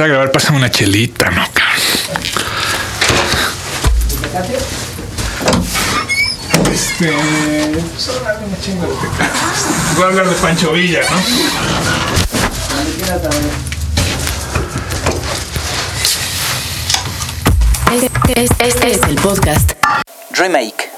empezar a grabar, pásame una chelita, ¿no? Este. Voy a hablar de Pancho Villa, ¿no? Este, este- este es el podcast. Remake.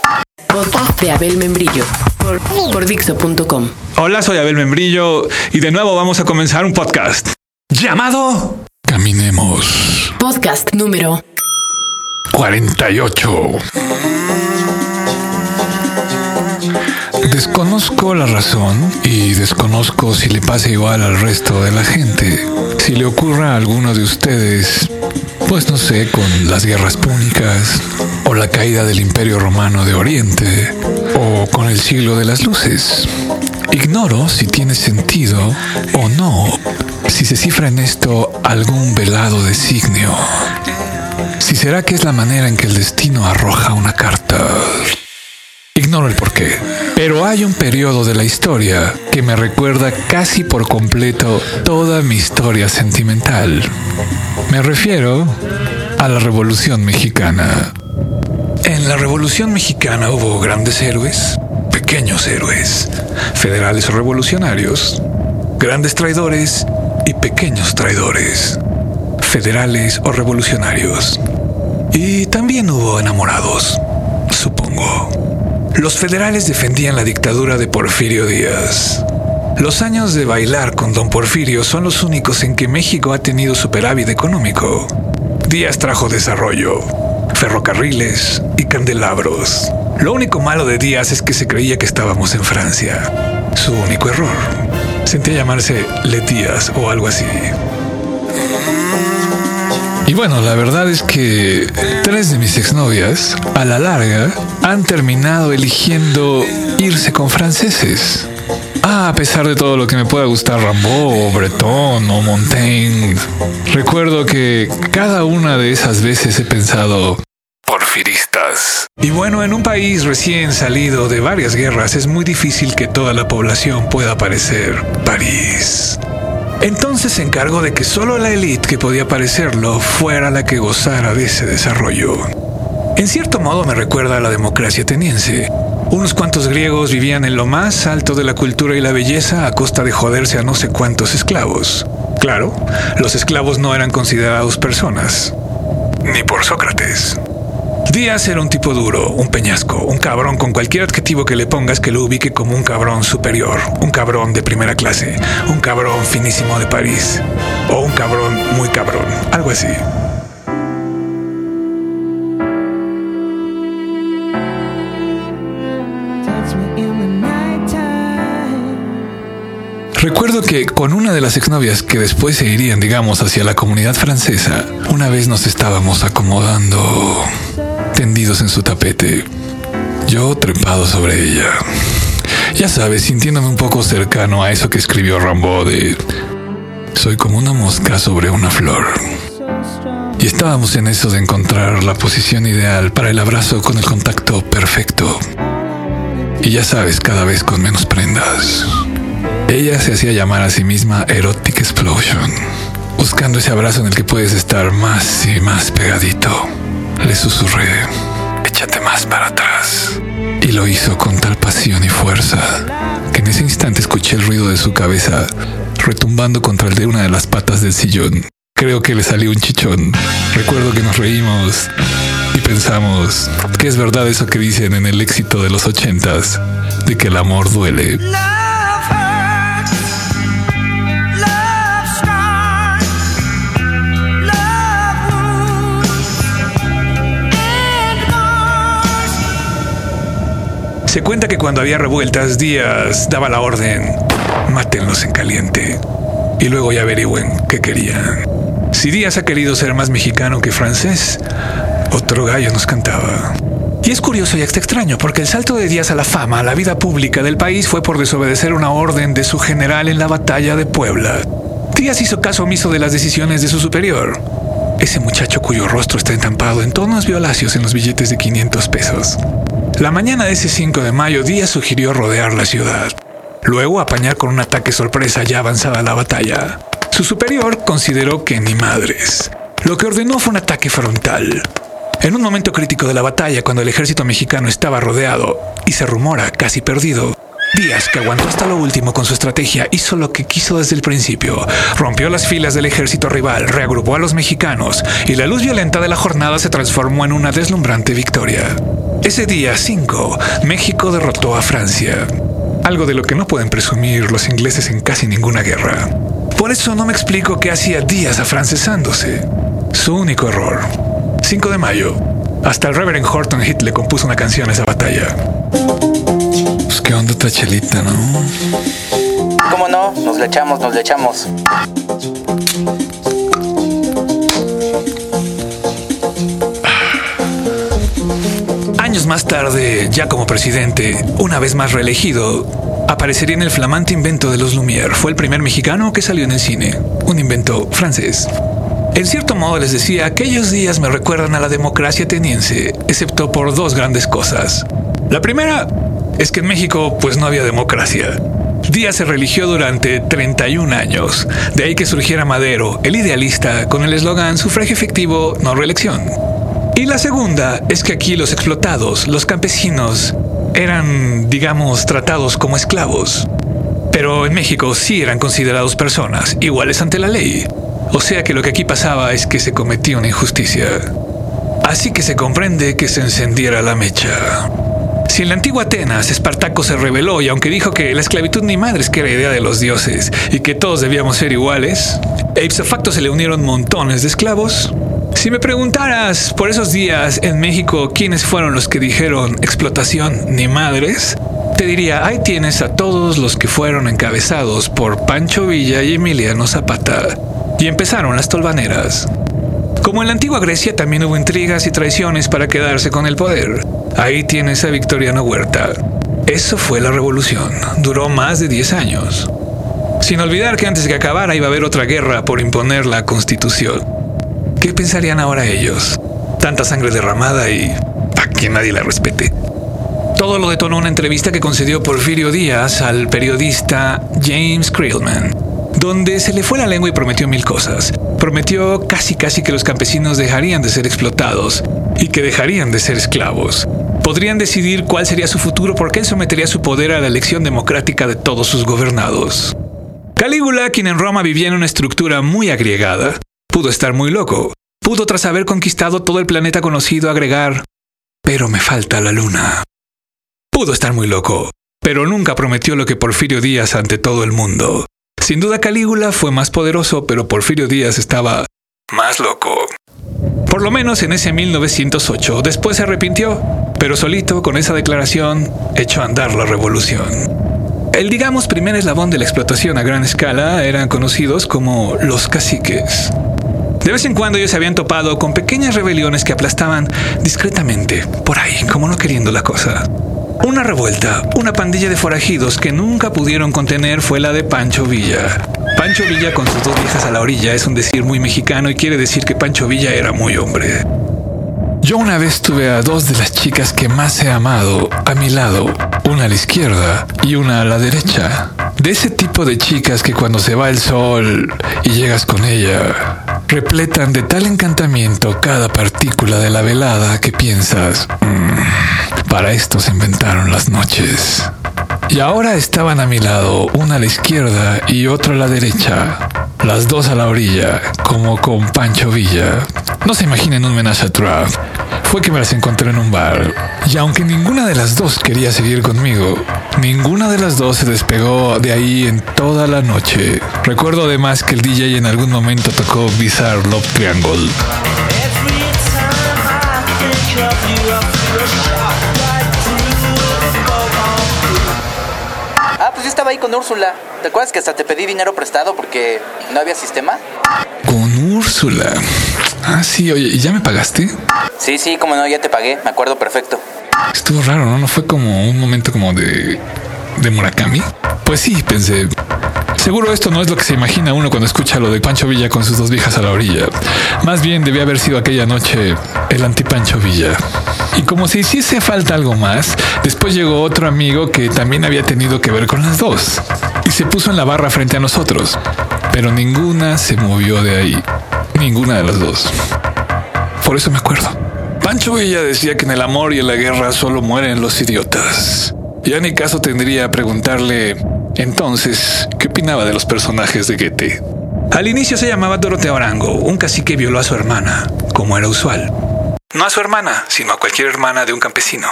Podcast de Abel Membrillo. Por, por Dixo.com. Hola, soy Abel Membrillo y de nuevo vamos a comenzar un podcast llamado Caminemos Podcast número 48. Desconozco la razón y desconozco si le pasa igual al resto de la gente. Si le ocurra a alguno de ustedes, pues no sé, con las guerras púnicas, o la caída del Imperio Romano de Oriente, o con el siglo de las luces. Ignoro si tiene sentido o no, si se cifra en esto algún velado designio. Si será que es la manera en que el destino arroja una carta. Ignoro el porqué. Pero hay un periodo de la historia que me recuerda casi por completo toda mi historia sentimental. Me refiero a la Revolución Mexicana. En la Revolución Mexicana hubo grandes héroes, pequeños héroes, federales o revolucionarios, grandes traidores y pequeños traidores, federales o revolucionarios. Y también hubo enamorados, supongo. Los federales defendían la dictadura de Porfirio Díaz. Los años de bailar con don Porfirio son los únicos en que México ha tenido superávit económico. Díaz trajo desarrollo, ferrocarriles y candelabros. Lo único malo de Díaz es que se creía que estábamos en Francia. Su único error. Sentía llamarse Le Díaz o algo así. Y bueno, la verdad es que tres de mis exnovias, a la larga, han terminado eligiendo irse con franceses. Ah, a pesar de todo lo que me pueda gustar Rambo, o Breton o Montaigne, recuerdo que cada una de esas veces he pensado, porfiristas. Y bueno, en un país recién salido de varias guerras es muy difícil que toda la población pueda parecer París. Entonces se encargó de que solo la élite que podía parecerlo fuera la que gozara de ese desarrollo. En cierto modo me recuerda a la democracia ateniense. Unos cuantos griegos vivían en lo más alto de la cultura y la belleza a costa de joderse a no sé cuántos esclavos. Claro, los esclavos no eran considerados personas. Ni por Sócrates. Díaz era un tipo duro, un peñasco, un cabrón con cualquier adjetivo que le pongas que lo ubique como un cabrón superior, un cabrón de primera clase, un cabrón finísimo de París, o un cabrón muy cabrón, algo así. Recuerdo que con una de las exnovias que después se irían, digamos, hacia la comunidad francesa, una vez nos estábamos acomodando tendidos en su tapete, yo trepado sobre ella. Ya sabes, sintiéndome un poco cercano a eso que escribió Rambo de soy como una mosca sobre una flor. Y estábamos en eso de encontrar la posición ideal para el abrazo con el contacto perfecto. Y ya sabes, cada vez con menos prendas. Ella se hacía llamar a sí misma Erotic Explosion, buscando ese abrazo en el que puedes estar más y más pegadito. Le susurré, échate más para atrás. Y lo hizo con tal pasión y fuerza que en ese instante escuché el ruido de su cabeza retumbando contra el de una de las patas del sillón. Creo que le salió un chichón. Recuerdo que nos reímos y pensamos que es verdad eso que dicen en el éxito de los ochentas, de que el amor duele. Se cuenta que cuando había revueltas, Díaz daba la orden, mátenlos en caliente. Y luego ya averigüen qué querían. Si Díaz ha querido ser más mexicano que francés, otro gallo nos cantaba. Y es curioso y hasta extraño, porque el salto de Díaz a la fama, a la vida pública del país, fue por desobedecer una orden de su general en la batalla de Puebla. Díaz hizo caso omiso de las decisiones de su superior. Ese muchacho cuyo rostro está entampado en tonos violáceos en los billetes de 500 pesos. La mañana de ese 5 de mayo, Díaz sugirió rodear la ciudad. Luego apañar con un ataque sorpresa ya avanzada la batalla. Su superior consideró que ni madres. Lo que ordenó fue un ataque frontal. En un momento crítico de la batalla, cuando el ejército mexicano estaba rodeado y se rumora casi perdido, Díaz, que aguantó hasta lo último con su estrategia, hizo lo que quiso desde el principio. Rompió las filas del ejército rival, reagrupó a los mexicanos y la luz violenta de la jornada se transformó en una deslumbrante victoria. Ese día 5, México derrotó a Francia. Algo de lo que no pueden presumir los ingleses en casi ninguna guerra. Por eso no me explico qué hacía Díaz afrancesándose. Su único error. 5 de mayo. Hasta el Reverend Horton Heat le compuso una canción a esa batalla. Pues qué onda otra chelita, ¿no? ¿Cómo no? Nos le echamos, nos le echamos. Años más tarde, ya como presidente, una vez más reelegido, aparecería en el flamante invento de los Lumière. Fue el primer mexicano que salió en el cine, un invento francés. En cierto modo les decía, aquellos días me recuerdan a la democracia ateniense, excepto por dos grandes cosas. La primera es que en México pues no había democracia. Díaz se religió durante 31 años, de ahí que surgiera Madero, el idealista, con el eslogan sufragio efectivo, no reelección. Y la segunda es que aquí los explotados, los campesinos, eran, digamos, tratados como esclavos. Pero en México sí eran considerados personas, iguales ante la ley. O sea que lo que aquí pasaba es que se cometía una injusticia. Así que se comprende que se encendiera la mecha. Si en la antigua Atenas Espartaco se rebeló y aunque dijo que la esclavitud ni madres que era idea de los dioses y que todos debíamos ser iguales, e ipso facto se le unieron montones de esclavos, si me preguntaras por esos días en México quiénes fueron los que dijeron explotación ni madres, te diría, ahí tienes a todos los que fueron encabezados por Pancho Villa y Emiliano Zapata. Y empezaron las tolvaneras. Como en la antigua Grecia también hubo intrigas y traiciones para quedarse con el poder. Ahí tienes a Victoriano Huerta. Eso fue la revolución. Duró más de 10 años. Sin olvidar que antes de que acabara iba a haber otra guerra por imponer la constitución. ¿Qué pensarían ahora ellos? Tanta sangre derramada y a que nadie la respete. Todo lo detonó una entrevista que concedió Porfirio Díaz al periodista James Creelman, donde se le fue la lengua y prometió mil cosas. Prometió casi casi que los campesinos dejarían de ser explotados y que dejarían de ser esclavos. Podrían decidir cuál sería su futuro porque él sometería su poder a la elección democrática de todos sus gobernados. Calígula, quien en Roma vivía en una estructura muy agregada, pudo estar muy loco. Pudo, tras haber conquistado todo el planeta conocido, agregar, pero me falta la luna. Pudo estar muy loco, pero nunca prometió lo que Porfirio Díaz ante todo el mundo. Sin duda Calígula fue más poderoso, pero Porfirio Díaz estaba más loco. Por lo menos en ese 1908. Después se arrepintió, pero solito, con esa declaración, echó a andar la revolución. El, digamos, primer eslabón de la explotación a gran escala eran conocidos como los caciques. De vez en cuando ellos se habían topado con pequeñas rebeliones que aplastaban discretamente, por ahí, como no queriendo la cosa. Una revuelta, una pandilla de forajidos que nunca pudieron contener fue la de Pancho Villa. Pancho Villa con sus dos viejas a la orilla es un decir muy mexicano y quiere decir que Pancho Villa era muy hombre. Yo una vez tuve a dos de las chicas que más he amado a mi lado, una a la izquierda y una a la derecha. De ese tipo de chicas que cuando se va el sol y llegas con ella, repletan de tal encantamiento cada partícula de la velada que piensas, "Mm, para esto se inventaron las noches. Y ahora estaban a mi lado, una a la izquierda y otra a la derecha, las dos a la orilla, como con Pancho Villa. No se imaginen un menaje a. Fue que me las encontré en un bar. Y aunque ninguna de las dos quería seguir conmigo, ninguna de las dos se despegó de ahí en toda la noche. Recuerdo además que el DJ en algún momento tocó Bizarre Love Triangle. Ah, pues yo estaba ahí con Úrsula. ¿Te acuerdas que hasta te pedí dinero prestado porque no había sistema? Con Úrsula. Ah, sí, oye, ¿y ya me pagaste? Sí, sí, como no, ya te pagué, me acuerdo perfecto. Estuvo raro, ¿no? ¿No fue como un momento como de... de Murakami? Pues sí, pensé... Seguro esto no es lo que se imagina uno cuando escucha lo de Pancho Villa con sus dos viejas a la orilla. Más bien debía haber sido aquella noche el anti-Pancho Villa. Y como si hiciese falta algo más, después llegó otro amigo que también había tenido que ver con las dos. Y se puso en la barra frente a nosotros. Pero ninguna se movió de ahí. Ninguna de las dos. Por eso me acuerdo. Pancho Villa decía que en el amor y en la guerra solo mueren los idiotas. Ya ni caso tendría preguntarle entonces qué opinaba de los personajes de Goethe. Al inicio se llamaba Doroteo Arango, un cacique violó a su hermana, como era usual. No a su hermana, sino a cualquier hermana de un campesino.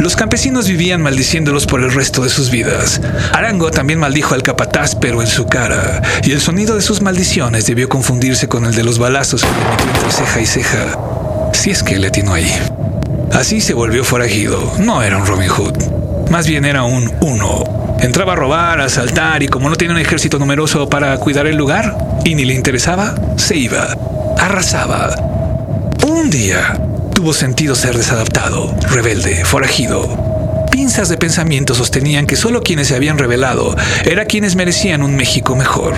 Los campesinos vivían maldiciéndolos por el resto de sus vidas. Arango también maldijo al capataz, pero en su cara, y el sonido de sus maldiciones debió confundirse con el de los balazos que le metió entre ceja y ceja, si es que le atinó ahí. Así se volvió forajido. No era un Robin Hood, más bien era un uno. Entraba a robar, a asaltar y como no tenía un ejército numeroso para cuidar el lugar y ni le interesaba, se iba, arrasaba. Un día tuvo sentido ser desadaptado, rebelde, forajido. Pinzas de pensamiento sostenían que solo quienes se habían rebelado eran quienes merecían un México mejor,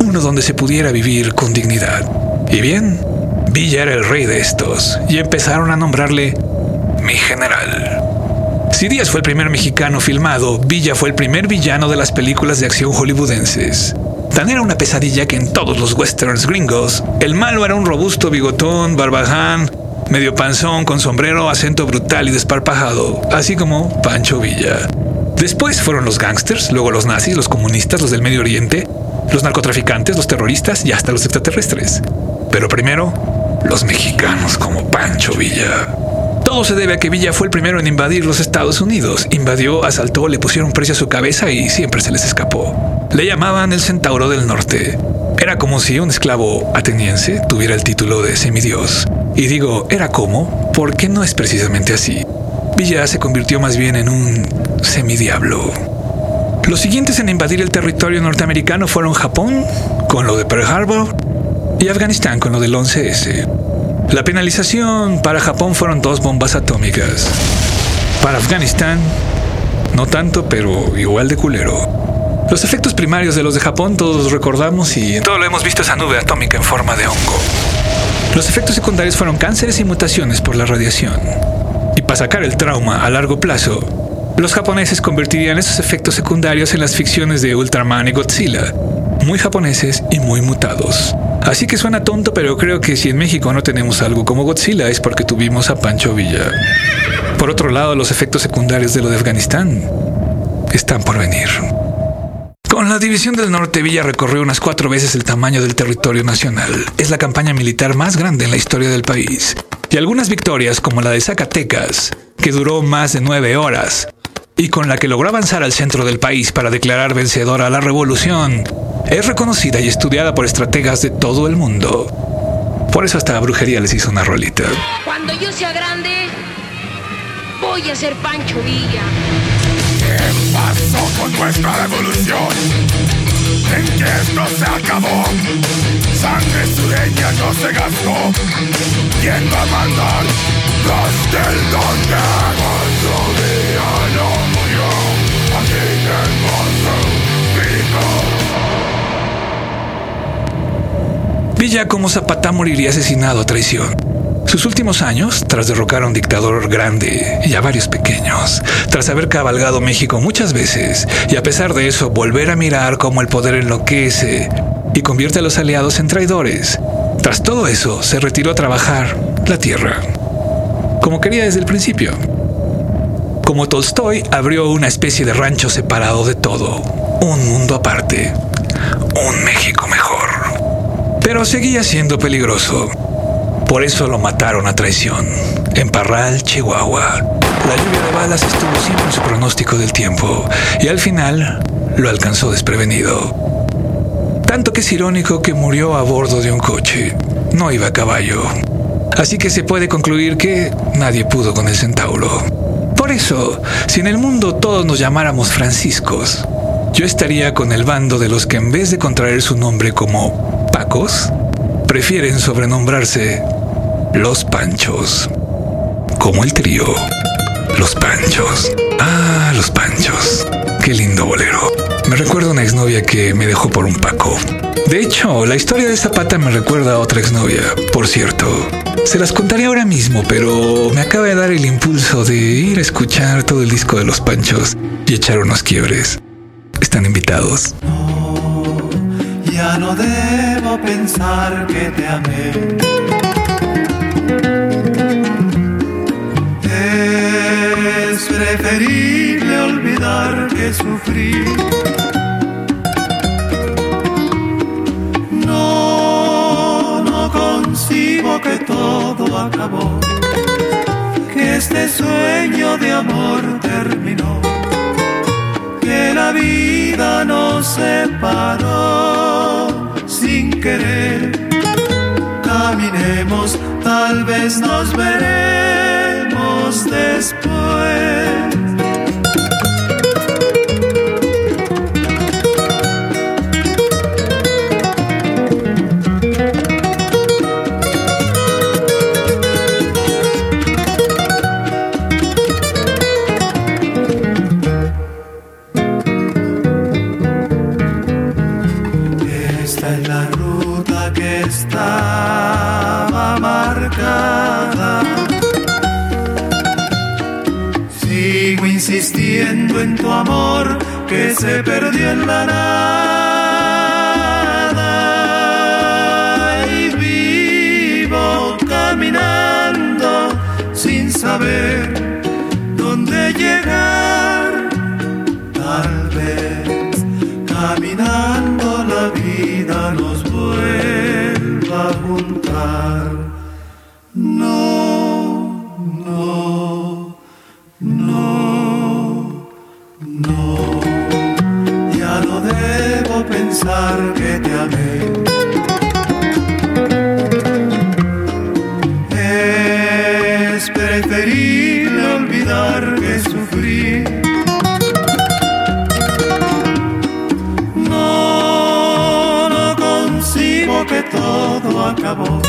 uno donde se pudiera vivir con dignidad. Y bien, Villa era el rey de estos y empezaron a nombrarle mi general. Si Díaz fue el primer mexicano filmado, Villa fue el primer villano de las películas de acción hollywoodenses. Tan era una pesadilla que en todos los westerns gringos, el malo era un robusto bigotón, barbaján, medio panzón, con sombrero, acento brutal y desparpajado, así como Pancho Villa. Después fueron los gángsters, luego los nazis, los comunistas, los del Medio Oriente, los narcotraficantes, los terroristas y hasta los extraterrestres. Pero primero, los mexicanos como Pancho Villa. Todo se debe a que Villa fue el primero en invadir los Estados Unidos. Invadió, asaltó, le pusieron precio a su cabeza y siempre se les escapó. Le llamaban el Centauro del Norte. Era como si un esclavo ateniense tuviera el título de semidios. Y digo, era como, porque no es precisamente así. Villa se convirtió más bien en un semidiablo. Los siguientes en invadir el territorio norteamericano fueron Japón, con lo de Pearl Harbor, y Afganistán con lo del 11S. La penalización para Japón fueron dos bombas atómicas. Para Afganistán, no tanto, pero igual de culero. Los efectos primarios de los de Japón todos los recordamos y todo lo hemos visto esa nube atómica en forma de hongo. Los efectos secundarios fueron cánceres y mutaciones por la radiación. Y para sacar el trauma a largo plazo, los japoneses convertirían esos efectos secundarios en las ficciones de Ultraman y Godzilla, muy japoneses y muy mutados. Así que suena tonto, pero creo que si en México no tenemos algo como Godzilla es porque tuvimos a Pancho Villa. Por otro lado, los efectos secundarios de lo de Afganistán están por venir. Con la División del Norte, Villa recorrió unas cuatro veces el tamaño del territorio nacional. Es la campaña militar más grande en la historia del país. Y algunas victorias, como la de Zacatecas, que duró más de nueve horas, y con la que logró avanzar al centro del país para declarar vencedora a la revolución, es reconocida y estudiada por estrategas de todo el mundo. Por eso hasta la brujería les hizo una rolita. Cuando yo sea grande, voy a ser Pancho Villa. Pasó con nuestra revolución? ¿En qué esto se acabó? Sangre sureña no se gastó. ¿Quién va a mandar? Los del donde Cuando día no murió. Su grito. Villa como Zapata moriría asesinado a traición. Sus últimos años, tras derrocar a un dictador grande y a varios pequeños, tras haber cabalgado México muchas veces y a pesar de eso volver a mirar cómo el poder enloquece y convierte a los aliados en traidores, tras todo eso se retiró a trabajar la tierra, como quería desde el principio. Como Tolstoy abrió una especie de rancho separado de todo, un mundo aparte, un México mejor. Pero seguía siendo peligroso. Por eso lo mataron a traición. En Parral, Chihuahua. La lluvia de balas estuvo siempre en su pronóstico del tiempo y al final lo alcanzó desprevenido. Tanto que es irónico que murió a bordo de un coche. No iba a caballo. Así que se puede concluir que nadie pudo con el centauro. Por eso, si en el mundo todos nos llamáramos Franciscos, yo estaría con el bando de los que en vez de contraer su nombre como Pacos, prefieren sobrenombrarse Los Panchos. Como el trío. Los Panchos. Ah, los Panchos. Qué lindo bolero. Me recuerda a una exnovia que me dejó por un Paco. De hecho, la historia de Zapata me recuerda a otra exnovia, por cierto. Se las contaré ahora mismo, pero me acaba de dar el impulso de ir a escuchar todo el disco de los Panchos y echar unos quiebres. Están invitados. Y Ya no debo pensar que te amé. Preferible olvidar que sufrir. No, no concibo que todo acabó, que este sueño de amor terminó, que la vida nos separó sin querer. Caminemos, tal vez nos veremos después. Esta es la ruta que estaba marcada. Tu amor que se perdió en la nada. Y vivo caminando sin saber dónde llegar. Tal vez caminando la vida nos vuelva a juntar. No, que te amé. Es preferible olvidar que sufrí. No, no concibo que todo acabó,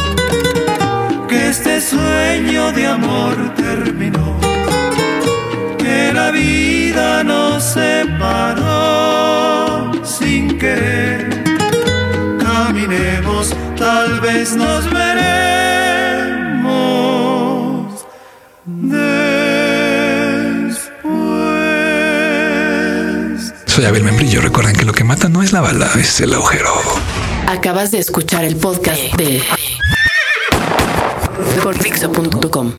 que este sueño de amor terminó, que la vida nos separó Tal vez nos veremos después. Soy Abel Membrillo. Recuerden que lo que mata no es la bala, es el agujero. Acabas de escuchar el podcast de por Dixo.com.